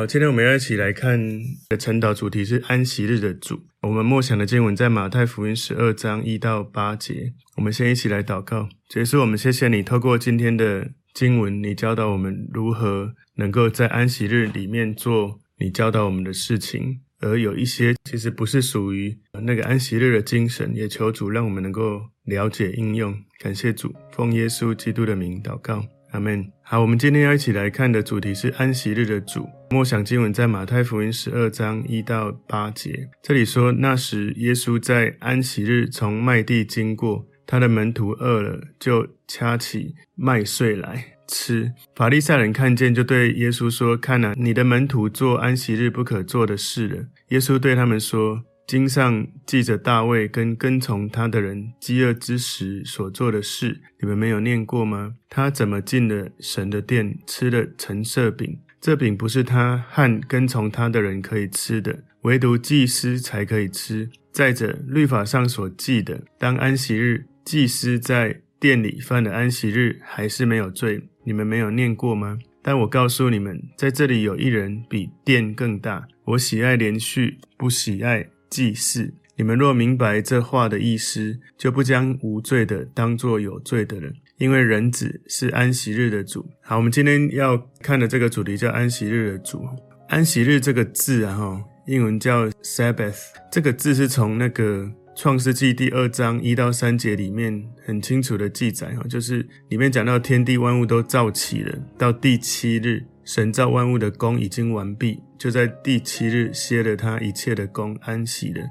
好，今天我们要一起来看的晨祷主题是安息日的主。我们默想的经文在马太福音十二章一到八节。我们先一起来祷告，结束，我们谢谢你透过今天的经文，你教导我们如何能够在安息日里面做你教导我们的事情。而有一些其实不是属于那个安息日的精神，也求主让我们能够了解应用。感谢主，奉耶稣基督的名祷告，阿门。好，我们今天要一起来看的主题是安息日的主。默想经文在马太福音十二章一到八节，这里说，那时耶稣在安息日从麦地经过，他的门徒饿了，就掐起麦穗来。吃。法利赛人看见，就对耶稣说：“看哪，你的门徒做安息日不可做的事了。”耶稣对他们说：“经上记着大卫跟跟从他的人饥饿之时所做的事，你们没有念过吗？他怎么进了神的殿，吃了陈设饼？这饼不是他和跟从他的人可以吃的，唯独祭司才可以吃。再者，律法上所记的，当安息日，祭司在殿里犯了安息日，还是没有罪。”你们没有念过吗？但我告诉你们，在这里有一人比殿更大。我喜爱连续，不喜爱祭祀。你们若明白这话的意思，就不将无罪的当作有罪的人，因为人子是安息日的主。好，我们今天要看的这个主题叫安息日的主。安息日这个字啊，哈，英文叫 Sabbath，这个字是从那个。创世纪第二章一到三节里面很清楚的记载哈，就是里面讲到天地万物都造起了，到第七日，神造万物的工已经完毕，就在第七日歇了他一切的工，安息了。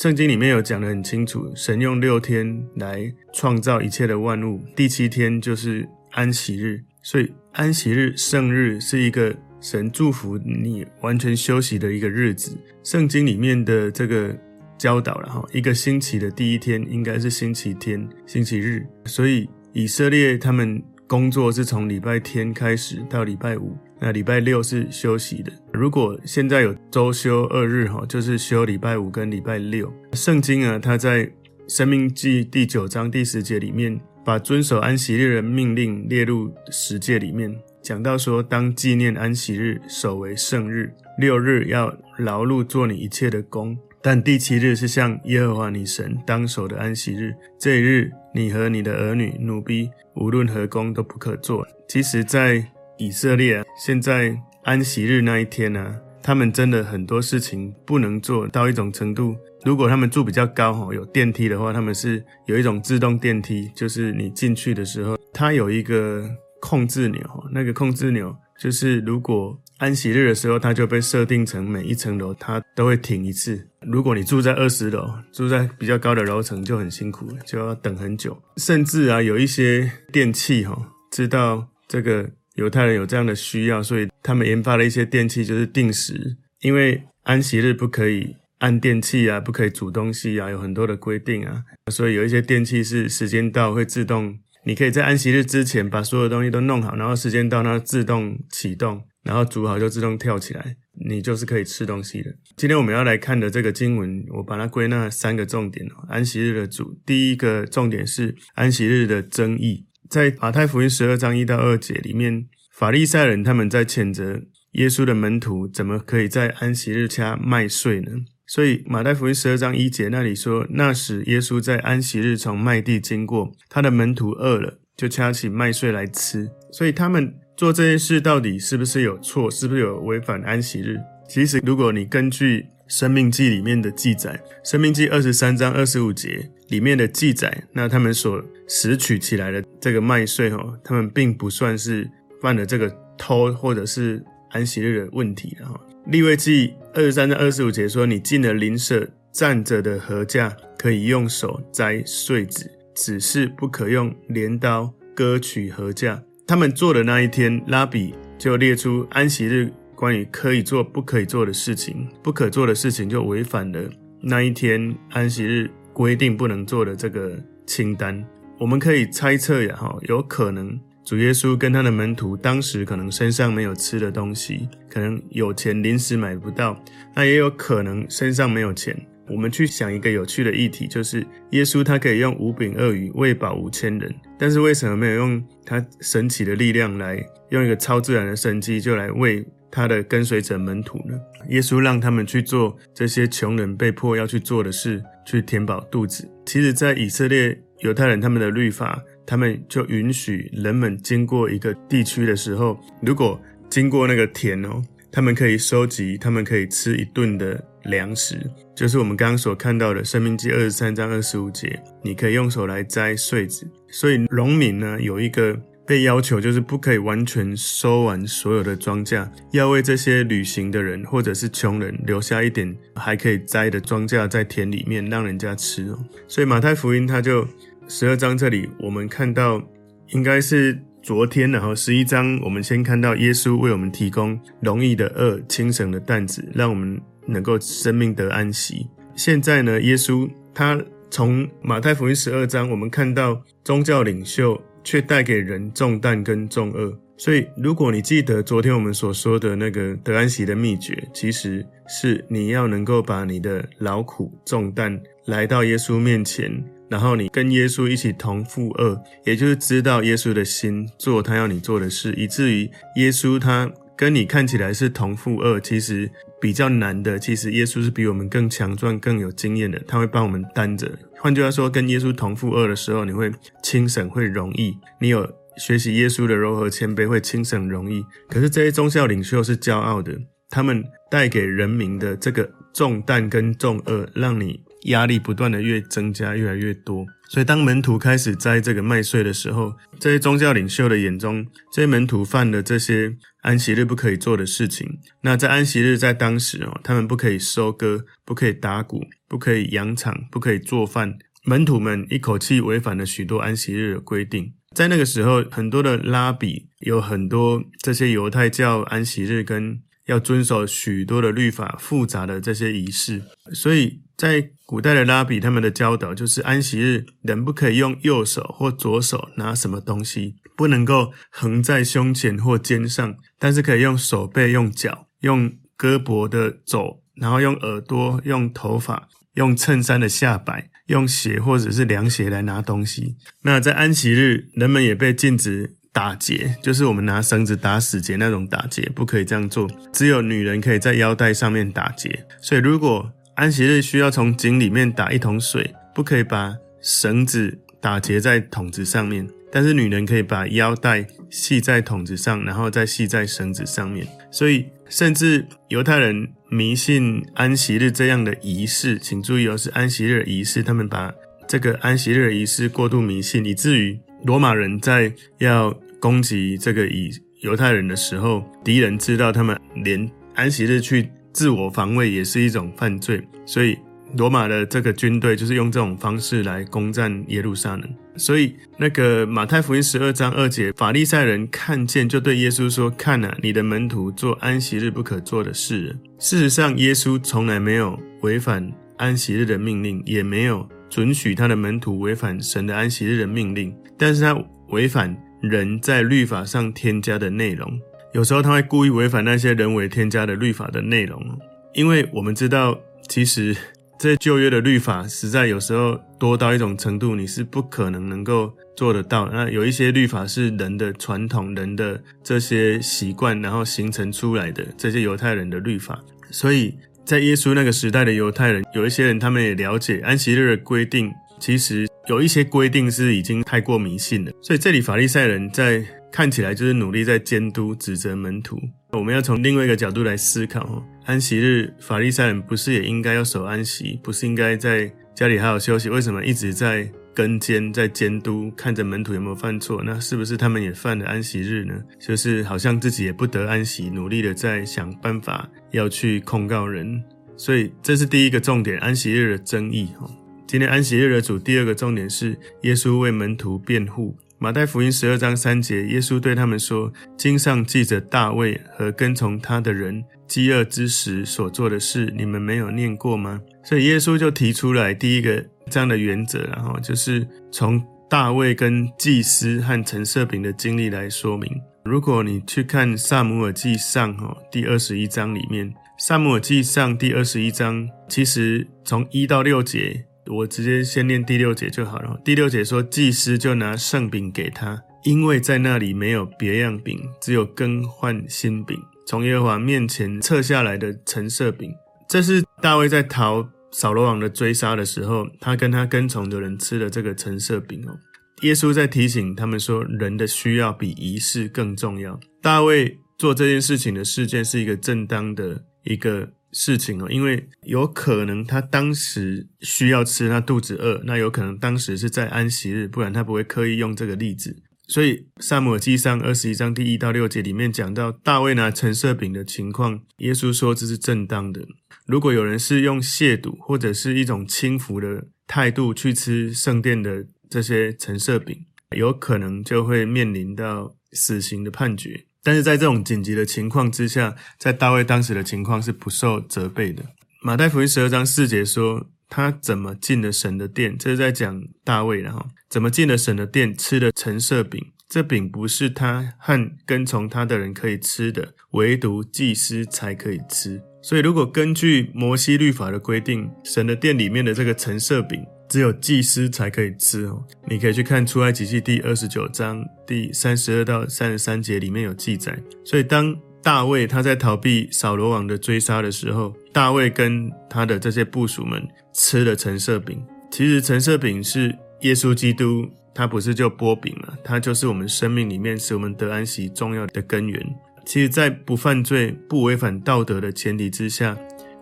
圣经里面有讲得很清楚，神用六天来创造一切的万物，第七天就是安息日，所以安息日、圣日是一个神祝福你完全休息的一个日子。圣经里面的这个。教导了哈，一个星期的第一天应该是星期天、星期日，所以以色列他们工作是从礼拜天开始到礼拜五，那礼拜六是休息的。如果现在有周休二日哈，就是休礼拜五跟礼拜六。圣经啊，它在生命记第九章第十节里面，把遵守安息日的命令列入十诫里面，讲到说，当纪念安息日，守为圣日，六日要劳碌做你一切的工。但第七日是向耶和华你神当守的安息日，这一日你和你的儿女、奴婢无论何工都不可做。其实，在以色列，现在安息日那一天呢、他们真的很多事情不能做到一种程度。如果他们住比较高哈，有电梯的话，他们是有一种自动电梯，就是你进去的时候，它有一个控制钮，那个控制钮就是如果。安息日的时候，它就被设定成每一层楼它都会停一次。如果你住在二十楼，住在比较高的楼层就很辛苦，就要等很久。甚至啊，有一些电器哈，知道这个犹太人有这样的需要，所以他们研发了一些电器，就是定时。因为安息日不可以按电器啊，不可以煮东西啊，有很多的规定啊，所以有一些电器是时间到会自动。你可以在安息日之前把所有东西都弄好，然后时间到它自动启动。然后煮好就自动跳起来，你就是可以吃东西的。今天我们要来看的这个经文，我把它归纳三个重点哦。安息日的主，第一个重点是安息日的争议。在马太福音十二章一到二节里面，法利赛人他们在谴责耶稣的门徒，怎么可以在安息日掐麦穗呢？所以马太福音十二章一节那里说，那时耶稣在安息日从麦地经过，他的门徒饿了，就掐起麦穗来吃。所以他们。做这件事到底是不是有错？是不是有违反安息日？其实，如果你根据《生命记》里面的记载，《生命记》二十三章二十五节里面的记载，那他们所拾取起来的这个麦穗，哈，他们并不算是犯了这个偷或者是安息日的问题的哈。《利未记》二十三章二十五节说：“你进了邻舍站着的禾架，可以用手摘穗子，只是不可用镰刀割取禾架。”他们做的那一天，拉比就列出安息日关于可以做、不可以做的事情，不可做的事情就违反了那一天安息日规定不能做的这个清单。我们可以猜测呀，哈，有可能主耶稣跟他的门徒当时可能身上没有吃的东西，可能有钱临时买不到，那也有可能身上没有钱，我们去想一个有趣的议题，就是耶稣他可以用五饼二鱼喂饱五千人，但是为什么没有用他神奇的力量来用一个超自然的神迹就来喂他的跟随者门徒呢？耶稣让他们去做这些穷人被迫要去做的事，去填饱肚子。其实，在以色列犹太人他们的律法，他们就允许人们经过一个地区的时候，如果经过那个田哦，他们可以收集，他们可以吃一顿的粮食，就是我们刚刚所看到的《生命记》二十三章二十五节，你可以用手来摘穗子。所以农民呢，有一个被要求，就是不可以完全收完所有的庄稼，要为这些旅行的人或者是穷人留下一点还可以摘的庄稼在田里面，让人家吃哦。所以马太福音他就十二章这里，我们看到应该是。昨天，然后十一章，我们先看到耶稣为我们提供容易的轭、轻省的担子，让我们能够生命得安息。现在呢，耶稣他从马太福音十二章，我们看到宗教领袖却带给人重担跟重恶。所以，如果你记得昨天我们所说的那个得安息的秘诀，其实是你要能够把你的劳苦重担来到耶稣面前。然后你跟耶稣一起同负轭，也就是知道耶稣的心，做他要你做的事，以至于耶稣他跟你看起来是同负二，其实比较难的，其实耶稣是比我们更强壮、更有经验的，他会帮我们担着。换句话说，跟耶稣同负二的时候，你会轻省，会容易。你有学习耶稣的柔和谦卑，会轻省容易。可是这些宗教领袖是骄傲的，他们带给人民的这个重担跟重恶，让你。压力不断的越增加，越来越多。所以当门徒开始摘这个麦穗的时候，这些宗教领袖的眼中，这些门徒犯的这些安息日不可以做的事情。那在安息日，在当时哦，他们不可以收割，不可以打谷，不可以养场，不可以做饭。门徒们一口气违反了许多安息日的规定。在那个时候，很多的拉比有很多这些犹太教安息日跟要遵守许多的律法，复杂的这些仪式，所以。在古代的拉比，他们的教导就是安息日人不可以用右手或左手拿什么东西，不能够横在胸前或肩上，但是可以用手背、用脚、用胳膊的肘，然后用耳朵、用头发、用衬衫的下摆、用鞋或者是凉鞋来拿东西。那在安息日，人们也被禁止打结，就是我们拿绳子打死结那种打结，不可以这样做。只有女人可以在腰带上面打结。所以如果安息日需要从井里面打一桶水，不可以把绳子打结在桶子上面，但是女人可以把腰带系在桶子上，然后再系在绳子上面。所以，甚至犹太人迷信安息日这样的仪式，请注意哦，是安息日仪式。他们把这个安息日仪式过度迷信，以至于罗马人在要攻击这个以犹太人的时候，敌人知道他们连安息日去。自我防卫也是一种犯罪，所以罗马的这个军队就是用这种方式来攻占耶路撒冷。所以那个马太福音十二章二节，法利赛人看见就对耶稣说：“看啊，你的门徒做安息日不可做的事。”事实上，耶稣从来没有违反安息日的命令，也没有准许他的门徒违反神的安息日的命令，但是他违反人在律法上添加的内容。有时候他会故意违反那些人为添加的律法的内容，因为我们知道，其实这旧约的律法实在有时候多到一种程度，你是不可能能够做得到。那有一些律法是人的传统、人的这些习惯，然后形成出来的这些犹太人的律法。所以在耶稣那个时代的犹太人，有一些人他们也了解安息日的规定，其实有一些规定是已经太过迷信了。所以这里法利赛人在。看起来就是努力在监督、指责门徒。我们要从另外一个角度来思考哦，安息日法利赛人不是也应该要守安息？不是应该在家里好好休息？为什么一直在跟监、在监督，看着门徒有没有犯错？那是不是他们也犯了安息日呢？就是好像自己也不得安息，努力的在想办法要去控告人。所以这是第一个重点，安息日的争议哦。今天安息日的主第二个重点是耶稣为门徒辩护。马太福音十二章三节，耶稣对他们说：“经上记着大卫和跟从他的人饥饿之时所做的事，你们没有念过吗？”所以耶稣就提出来第一个这样的原则，然后就是从大卫跟祭司和陈设饼的经历来说明。如果你去看撒母耳记上哈第二十一章里面，撒母耳记上第二十一章，其实从一到六节，我直接先念第六节就好了。第六节说，祭司就拿圣饼给他，因为在那里没有别样饼，只有更换新饼，从耶和华面前撤下来的橙色饼。这是大卫在逃扫罗王的追杀的时候，他跟他跟从的人吃的这个橙色饼哦。耶稣在提醒他们说，人的需要比仪式更重要。大卫做这件事情的事件是一个正当的一个事情哦，因为有可能他当时需要吃，他肚子饿，那有可能当时是在安息日，不然他不会刻意用这个例子。所以撒母耳记上二十一章第一到六节里面讲到大卫拿橙色饼的情况，耶稣说这是正当的。如果有人是用亵渎或者是一种轻浮的态度去吃圣殿的。这些橙色饼有可能就会面临到死刑的判决，但是在这种紧急的情况之下，在大卫当时的情况是不受责备的。马太福音十二章四节说，他怎么进了神的殿，这是在讲大卫，然后怎么进了神的殿，吃了陈设饼，这饼不是他和跟从他的人可以吃的，唯独祭司才可以吃。所以，如果根据摩西律法的规定，神的殿里面的这个陈设饼，只有祭司才可以吃哦。你可以去看出埃及记第二十九章第三十二到三十三节里面有记载。所以，当大卫他在逃避扫罗王的追杀的时候，大卫跟他的这些部属们吃了橙色饼。其实，橙色饼是耶稣基督，他不是就波饼嘛，他就是我们生命里面使我们得安息重要的根源。其实，在不犯罪、不违反道德的前提之下，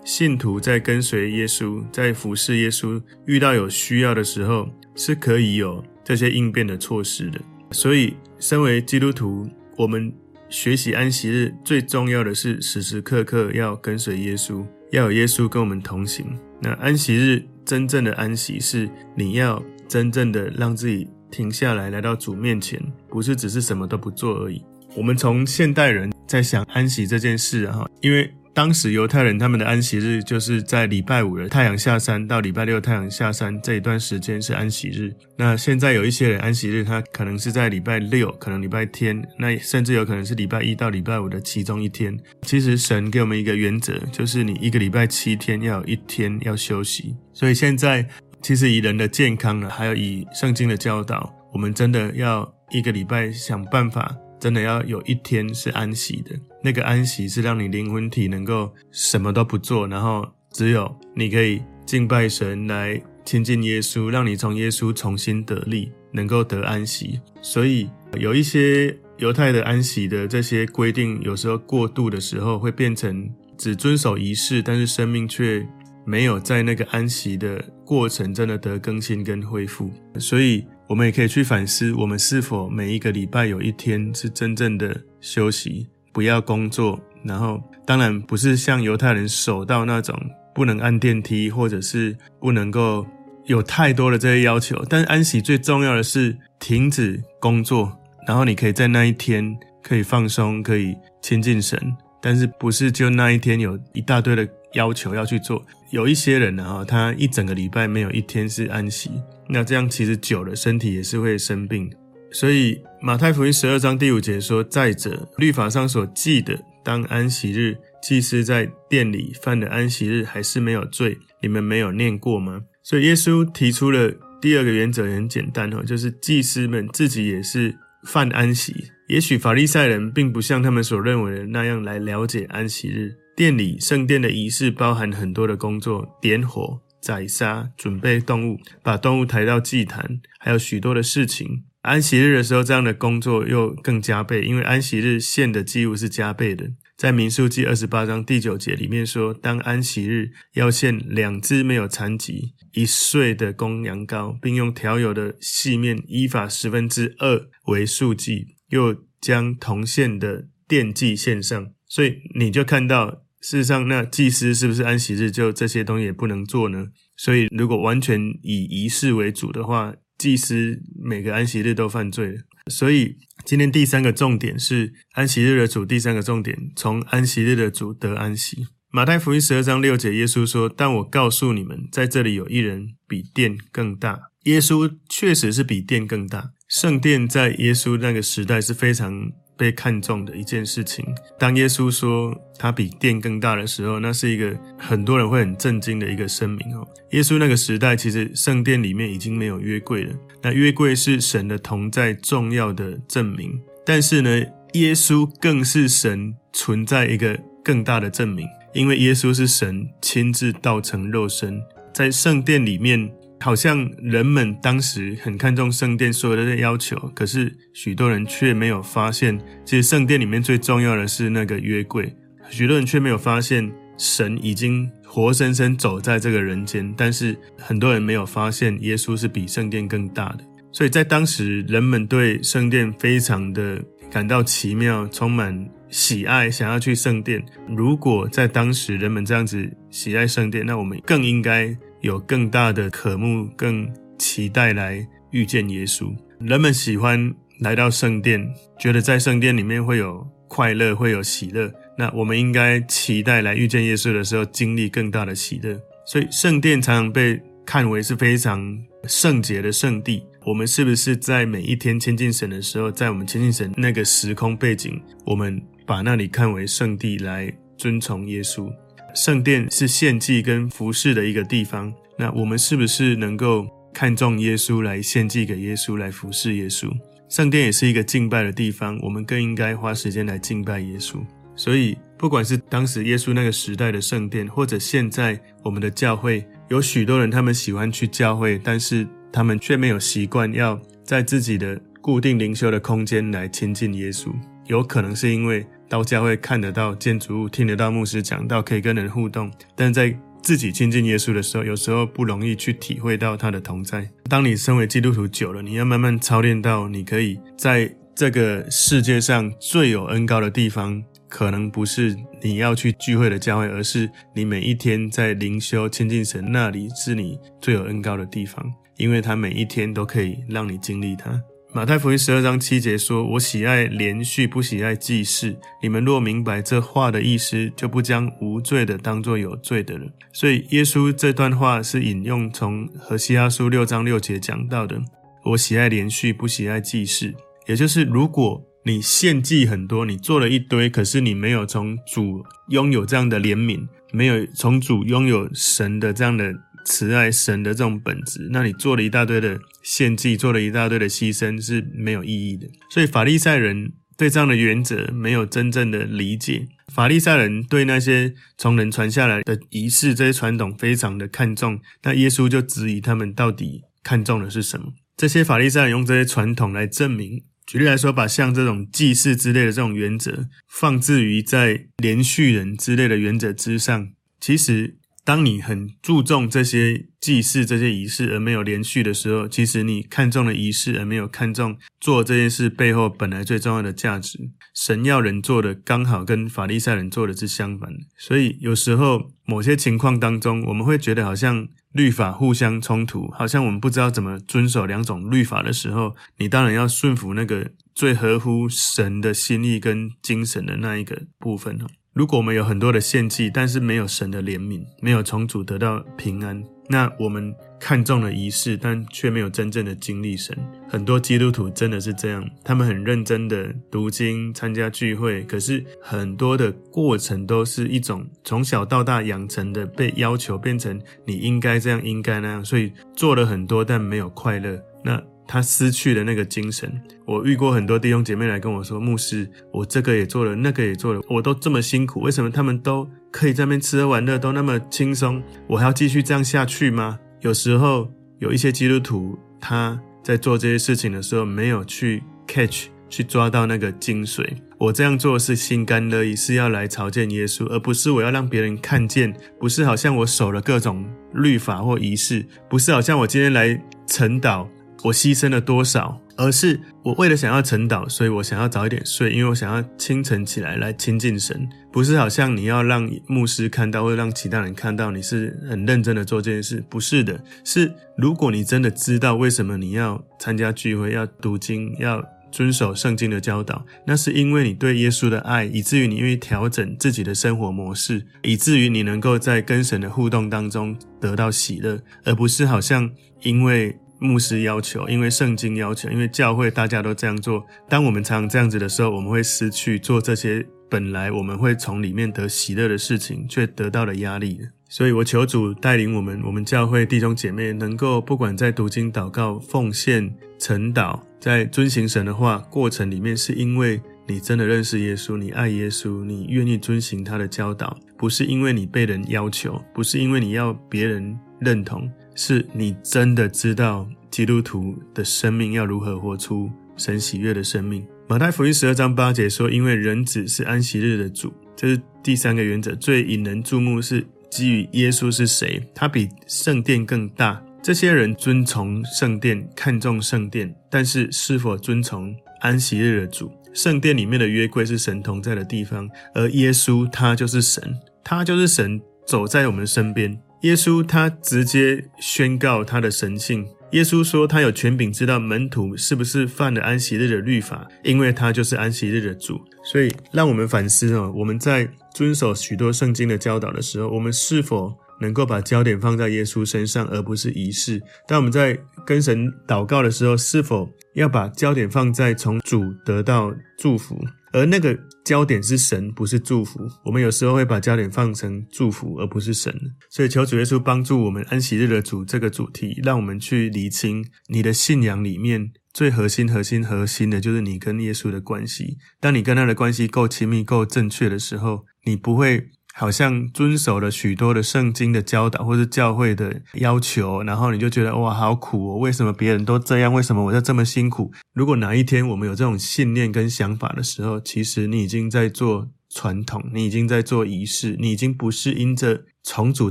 信徒在跟随耶稣、在服侍耶稣，遇到有需要的时候，是可以有这些应变的措施的。所以，身为基督徒，我们学习安息日最重要的是时时刻刻要跟随耶稣，要有耶稣跟我们同行。那安息日真正的安息，是你要真正的让自己停下来，来到主面前，不是只是什么都不做而已。我们从现代人在想安息这件事啊，因为当时犹太人他们的安息日就是在礼拜五的太阳下山到礼拜六太阳下山这一段时间是安息日。那现在有一些人安息日他可能是在礼拜六，可能礼拜天，那甚至有可能是礼拜一到礼拜五的其中一天。其实神给我们一个原则，就是你一个礼拜七天要有一天要休息。所以现在其实以人的健康呢，还有以圣经的教导，我们真的要一个礼拜想办法。真的要有一天是安息的，那个安息是让你灵魂体能够什么都不做，然后只有你可以敬拜神来亲近耶稣，让你从耶稣重新得力，能够得安息。所以有一些犹太的安息的这些规定，有时候过度的时候会变成只遵守仪式，但是生命却没有在那个安息的过程真的得更新跟恢复。所以。我们也可以去反思，我们是否每一个礼拜有一天是真正的休息，不要工作。然后，当然不是像犹太人守到那种不能按电梯，或者是不能够有太多的这些要求。但是安息最重要的是停止工作，然后你可以在那一天可以放松，可以亲近神。但是不是就那一天有一大堆的要求要去做？有一些人呢，他一整个礼拜没有一天是安息。那这样其实久了，身体也是会生病。所以马太福音十二章第五节说：“再者，律法上所记的，当安息日，祭司在殿里犯了安息日，还是没有罪。你们没有念过吗？”所以耶稣提出了第二个原则，也很简单哦，就是祭司们自己也是犯安息。也许法利赛人并不像他们所认为的那样来了解安息日。殿里圣殿的仪式包含很多的工作，点火。宰杀、准备动物、把动物抬到祭坛，还有许多的事情。安息日的时候，这样的工作又更加倍，因为安息日献的祭物是加倍的。在民数记二十八章第九节里面说，当安息日要献两只没有残疾、一岁的公羊羔，并用调油的细面依法十分之二为素祭，又将铜线的奠祭献上。所以你就看到。事实上，那祭司是不是安息日就这些东西也不能做呢？所以，如果完全以仪式为主的话，祭司每个安息日都犯罪了。所以，今天第三个重点是安息日的主。第三个重点，从安息日的主得安息。马太福音十二章六节，耶稣说：“但我告诉你们，在这里有一人比殿更大。”耶稣确实是比殿更大。圣殿在耶稣那个时代是非常被看重的一件事情。当耶稣说他比殿更大的时候，那是一个很多人会很震惊的一个声明哦。耶稣那个时代，其实圣殿里面已经没有约柜了。那约柜是神的同在重要的证明，但是呢，耶稣更是神存在一个更大的证明，因为耶稣是神亲自道成肉身，在圣殿里面。好像人们当时很看重圣殿所有的要求，可是许多人却没有发现，其实圣殿里面最重要的是那个约柜。许多人却没有发现，神已经活生生走在这个人间。但是很多人没有发现，耶稣是比圣殿更大的。所以在当时，人们对圣殿非常的感到奇妙，充满喜爱，想要去圣殿。如果在当时人们这样子喜爱圣殿，那我们更应该。有更大的渴慕，更期待来遇见耶稣。人们喜欢来到圣殿，觉得在圣殿里面会有快乐，会有喜乐。那我们应该期待来遇见耶稣的时候，经历更大的喜乐。所以，圣殿常常被看为是非常圣洁的圣地。我们是不是在每一天亲近神的时候，在我们亲近神那个时空背景，我们把那里看为圣地来尊崇耶稣？圣殿是献祭跟服侍的一个地方，那我们是不是能够看重耶稣来献祭给耶稣，来服侍耶稣？圣殿也是一个敬拜的地方，我们更应该花时间来敬拜耶稣。所以，不管是当时耶稣那个时代的圣殿，或者现在我们的教会，有许多人他们喜欢去教会，但是他们却没有习惯要在自己的固定灵修的空间来亲近耶稣，有可能是因为。到教会看得到建筑物，听得到牧师讲道，可以跟人互动。但在自己亲近耶稣的时候，有时候不容易去体会到他的同在。当你身为基督徒久了，你要慢慢操练到，你可以在这个世界上最有恩膏的地方，可能不是你要去聚会的教会，而是你每一天在灵修亲近神，那里是你最有恩膏的地方，因为他每一天都可以让你经历他。马太福音十二章七节说：“我喜爱连续，不喜爱祭祀。你们若明白这话的意思，就不将无罪的当作有罪的了。”所以，耶稣这段话是引用从何西阿书六章六节讲到的：“我喜爱连续，不喜爱祭祀。”也就是，如果你献祭很多，你做了一堆，可是你没有从主拥有这样的怜悯，没有从主拥有神的这样的。慈爱神的这种本质，那你做了一大堆的献祭，做了一大堆的牺牲是没有意义的。所以法利赛人对这样的原则没有真正的理解。法利赛人对那些从人传下来的仪式这些传统非常的看重，那耶稣就质疑他们到底看重的是什么？这些法利赛人用这些传统来证明，举例来说，把像这种祭祀之类的这种原则放置于在怜恤人之类的原则之上，其实。当你很注重这些祭祀、这些仪式而没有连续的时候，其实你看重了仪式而没有看重做这件事背后本来最重要的价值。神要人做的刚好跟法利赛人做的是相反的，所以有时候某些情况当中，我们会觉得好像律法互相冲突，好像我们不知道怎么遵守两种律法的时候，你当然要顺服那个最合乎神的心意跟精神的那一个部分。如果我们有很多的献祭，但是没有神的怜悯，没有从主得到平安，那我们看重了仪式，但却没有真正的经历神。很多基督徒真的是这样，他们很认真的读经、参加聚会，可是很多的过程都是一种从小到大养成的，被要求变成你应该这样、应该那样，所以做了很多，但没有快乐。那他失去了那个精神。我遇过很多弟兄姐妹来跟我说：“牧师，我这个也做了，那个也做了，我都这么辛苦，为什么他们都可以在那边吃喝玩乐，都那么轻松，我还要继续这样下去吗？”有时候有一些基督徒他在做这些事情的时候，没有去 catch，去抓到那个精髓。我这样做是心甘乐意，是要来朝见耶稣，而不是我要让别人看见，不是好像我守了各种律法或仪式，不是好像我今天来晨祷。我牺牲了多少？而是我为了想要晨祷，所以我想要早一点睡，因为我想要清晨起来来亲近神。不是好像你要让牧师看到，或者让其他人看到你是很认真的做这件事。不是的，是如果你真的知道为什么你要参加聚会、要读经、要遵守圣经的教导，那是因为你对耶稣的爱，以至于你愿意调整自己的生活模式，以至于你能够在跟神的互动当中得到喜乐，而不是好像因为。牧师要求，因为圣经要求，因为教会大家都这样做。当我们常常这样子的时候，我们会失去做这些本来我们会从里面得喜乐的事情，却得到了压力。所以我求主带领我们，我们教会弟兄姐妹能够不管在读经、祷告、奉献、晨祷，在遵行神的话过程里面，是因为你真的认识耶稣，你爱耶稣，你愿意遵行他的教导，不是因为你被人要求，不是因为你要别人认同，是你真的知道基督徒的生命要如何活出神喜悦的生命。马太福音十二章八节说：“因为人子是安息日的主。”这是第三个原则，最引人注目是。基于耶稣是谁，他比圣殿更大。这些人遵从圣殿，看重圣殿，但是是否遵从安息日的主？圣殿里面的约柜是神同在的地方，而耶稣他就是神，他就是神走在我们身边。耶稣他直接宣告他的神性。耶稣说他有权柄知道门徒是不是犯了安息日的律法，因为他就是安息日的主。所以让我们反思哦，我们在。遵守许多圣经的教导的时候，我们是否能够把焦点放在耶稣身上，而不是仪式？当我们在跟神祷告的时候，是否要把焦点放在从主得到祝福，而那个焦点是神，不是祝福？我们有时候会把焦点放成祝福，而不是神。所以求主耶稣帮助我们安息日的主这个主题，让我们去厘清你的信仰里面。最核心、核心、核心的就是你跟耶稣的关系。当你跟他的关系够亲密、够正确的时候，你不会好像遵守了许多的圣经的教导或是教会的要求，然后你就觉得哇，好苦哦！为什么别人都这样？为什么我要这么辛苦？如果哪一天我们有这种信念跟想法的时候，其实你已经在做传统，你已经在做仪式，你已经不是因着从主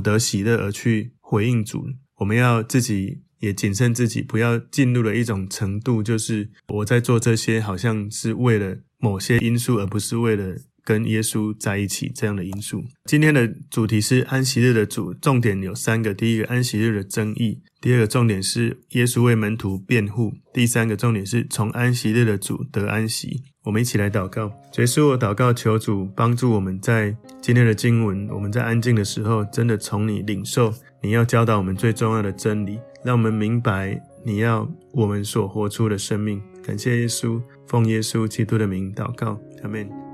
得喜乐而去回应主。我们要自己。也谨慎自己，不要进入了一种程度，就是我在做这些，好像是为了某些因素，而不是为了跟耶稣在一起这样的因素。今天的主题是安息日的主，重点有三个：第一个，安息日的争议；第二个，重点是耶稣为门徒辩护；第三个，重点是从安息日的主得安息。我们一起来祷告，结束我祷告，求主帮助我们在今天的经文，我们在安静的时候，真的从你领受你要教导我们最重要的真理。让我们明白你要我们所活出的生命。感谢耶稣，奉耶稣基督的名祷告，阿门。